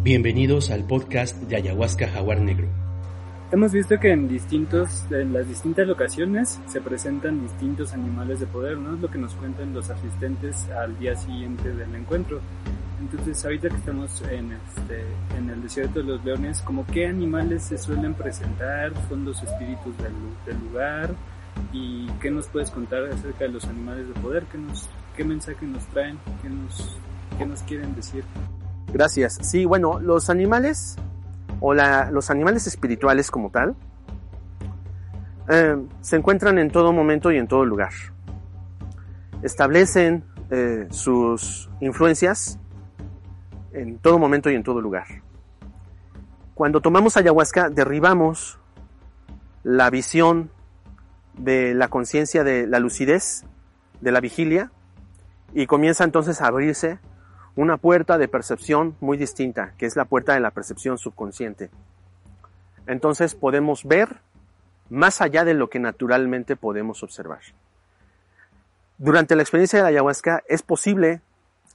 Bienvenidos al podcast de Ayahuasca Jaguar Negro. Hemos visto que en distintos, en las distintas locaciones se presentan distintos animales de poder, ¿no? Es lo que nos cuentan los asistentes al día siguiente del encuentro. Entonces, ahorita que estamos en, este, en el desierto de los leones, ¿como qué animales se suelen presentar? ¿Son los espíritus del, del lugar? ¿Y qué nos puedes contar acerca de los animales de poder? ¿Qué, nos, qué mensaje nos traen? ¿Qué nos, qué nos quieren decir? Gracias. Sí, bueno, los animales o la, los animales espirituales como tal eh, se encuentran en todo momento y en todo lugar. Establecen eh, sus influencias en todo momento y en todo lugar. Cuando tomamos ayahuasca derribamos la visión de la conciencia de la lucidez, de la vigilia, y comienza entonces a abrirse una puerta de percepción muy distinta, que es la puerta de la percepción subconsciente. Entonces podemos ver más allá de lo que naturalmente podemos observar. Durante la experiencia de la ayahuasca es posible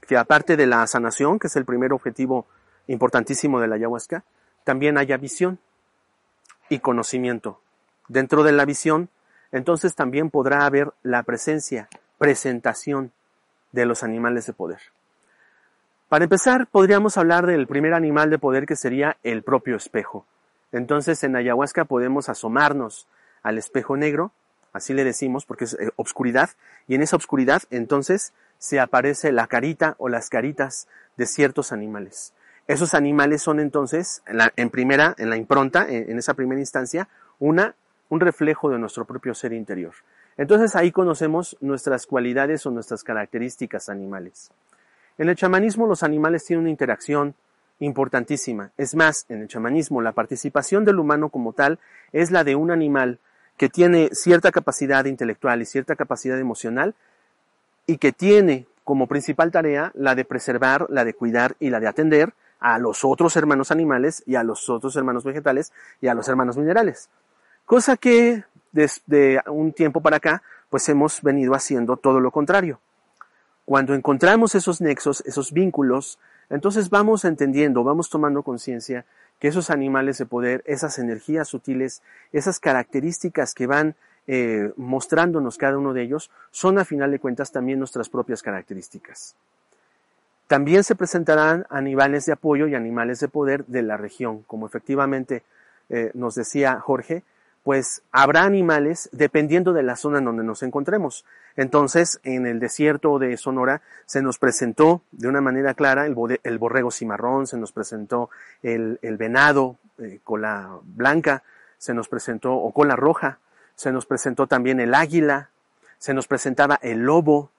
que aparte de la sanación, que es el primer objetivo importantísimo de la ayahuasca, también haya visión y conocimiento. Dentro de la visión, entonces también podrá haber la presencia, presentación de los animales de poder. Para empezar, podríamos hablar del primer animal de poder que sería el propio espejo. Entonces, en ayahuasca podemos asomarnos al espejo negro, así le decimos porque es eh, obscuridad, y en esa obscuridad entonces se aparece la carita o las caritas de ciertos animales. Esos animales son entonces, en, primera, en la impronta, en, en esa primera instancia, una, un reflejo de nuestro propio ser interior. Entonces ahí conocemos nuestras cualidades o nuestras características animales. En el chamanismo los animales tienen una interacción importantísima. Es más, en el chamanismo la participación del humano como tal es la de un animal que tiene cierta capacidad intelectual y cierta capacidad emocional y que tiene como principal tarea la de preservar, la de cuidar y la de atender a los otros hermanos animales y a los otros hermanos vegetales y a los hermanos minerales. Cosa que desde un tiempo para acá pues hemos venido haciendo todo lo contrario. Cuando encontramos esos nexos, esos vínculos, entonces vamos entendiendo, vamos tomando conciencia que esos animales de poder, esas energías sutiles, esas características que van eh, mostrándonos cada uno de ellos, son a final de cuentas también nuestras propias características. También se presentarán animales de apoyo y animales de poder de la región, como efectivamente eh, nos decía Jorge, pues habrá animales dependiendo de la zona en donde nos encontremos. Entonces, en el desierto de Sonora se nos presentó de una manera clara el, borrego cimarrón, se nos presentó el, venado, eh, cola blanca, se nos presentó, o cola roja, se nos presentó también el águila, se nos presentaba el lobo.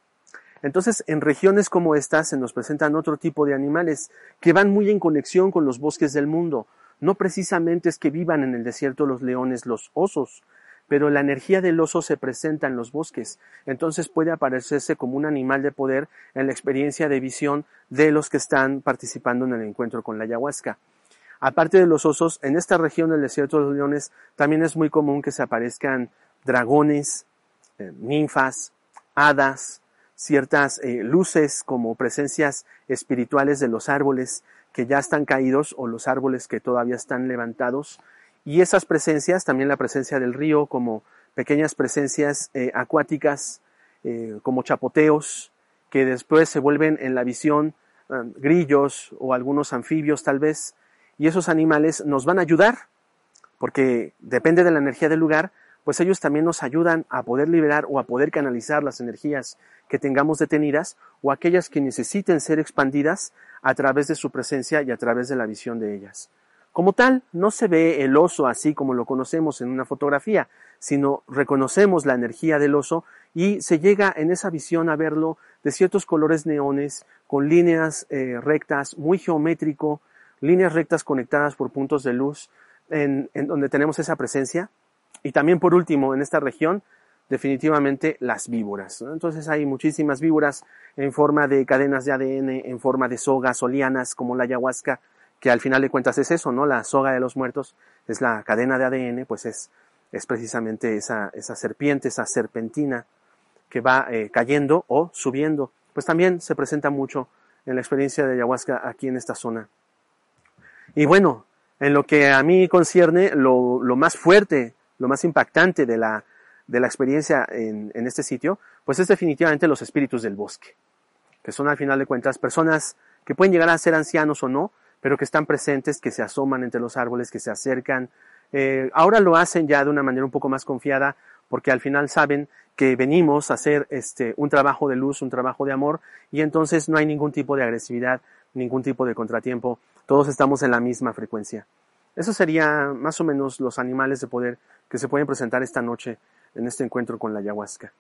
Entonces, en regiones como esta se nos presentan otro tipo de animales que van muy en conexión con los bosques del mundo, no precisamente es que vivan en el desierto los leones, los osos, pero la energía del oso se presenta en los bosques, entonces puede aparecerse como un animal de poder en la experiencia de visión de los que están participando en el encuentro con la ayahuasca. Aparte de los osos, en esta región del desierto de los leones también es muy común que se aparezcan dragones, eh, ninfas, hadas, ciertas eh, luces como presencias espirituales de los árboles que ya están caídos o los árboles que todavía están levantados. Y esas presencias, también la presencia del río como pequeñas presencias eh, acuáticas, eh, como chapoteos, que después se vuelven en la visión um, grillos o algunos anfibios tal vez. Y esos animales nos van a ayudar, porque depende de la energía del lugar, pues ellos también nos ayudan a poder liberar o a poder canalizar las energías que tengamos detenidas o aquellas que necesiten ser expandidas a través de su presencia y a través de la visión de ellas. Como tal, no se ve el oso así como lo conocemos en una fotografía, sino reconocemos la energía del oso y se llega en esa visión a verlo de ciertos colores neones, con líneas eh, rectas, muy geométrico, líneas rectas conectadas por puntos de luz en, en donde tenemos esa presencia. Y también por último, en esta región, definitivamente las víboras. Entonces hay muchísimas víboras en forma de cadenas de ADN, en forma de sogas o lianas como la ayahuasca, que al final de cuentas es eso, ¿no? La soga de los muertos es la cadena de ADN, pues es, es precisamente esa, esa serpiente, esa serpentina que va eh, cayendo o subiendo. Pues también se presenta mucho en la experiencia de ayahuasca aquí en esta zona. Y bueno, en lo que a mí concierne, lo, lo más fuerte, lo más impactante de la, de la experiencia en, en, este sitio, pues es definitivamente los espíritus del bosque, que son al final de cuentas personas que pueden llegar a ser ancianos o no, pero que están presentes, que se asoman entre los árboles, que se acercan. Eh, ahora lo hacen ya de una manera un poco más confiada, porque al final saben que venimos a hacer este, un trabajo de luz, un trabajo de amor, y entonces no hay ningún tipo de agresividad, ningún tipo de contratiempo, todos estamos en la misma frecuencia. Eso sería más o menos los animales de poder que se pueden presentar esta noche en este encuentro con la ayahuasca.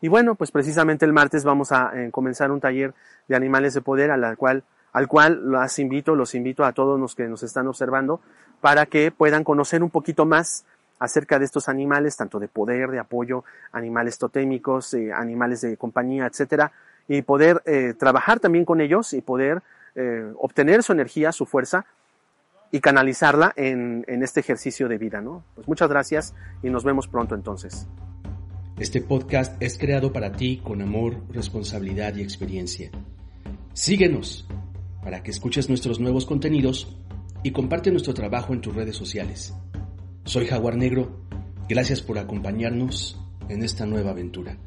Y bueno, pues precisamente el martes vamos a eh, comenzar un taller de animales de poder a la cual al cual los invito, los invito a todos los que nos están observando para que puedan conocer un poquito más acerca de estos animales, tanto de poder, de apoyo, animales totémicos, eh, animales de compañía, etcétera, y poder eh, trabajar también con ellos y poder obtener su energía, su fuerza y canalizarla en, en este ejercicio de vida, ¿no? Pues muchas gracias y nos vemos pronto entonces. Este podcast es creado para ti con amor, responsabilidad y experiencia. Síguenos para que escuches nuestros nuevos contenidos y comparte nuestro trabajo en tus redes sociales. Soy Jaguar Negro, gracias por acompañarnos en esta nueva aventura.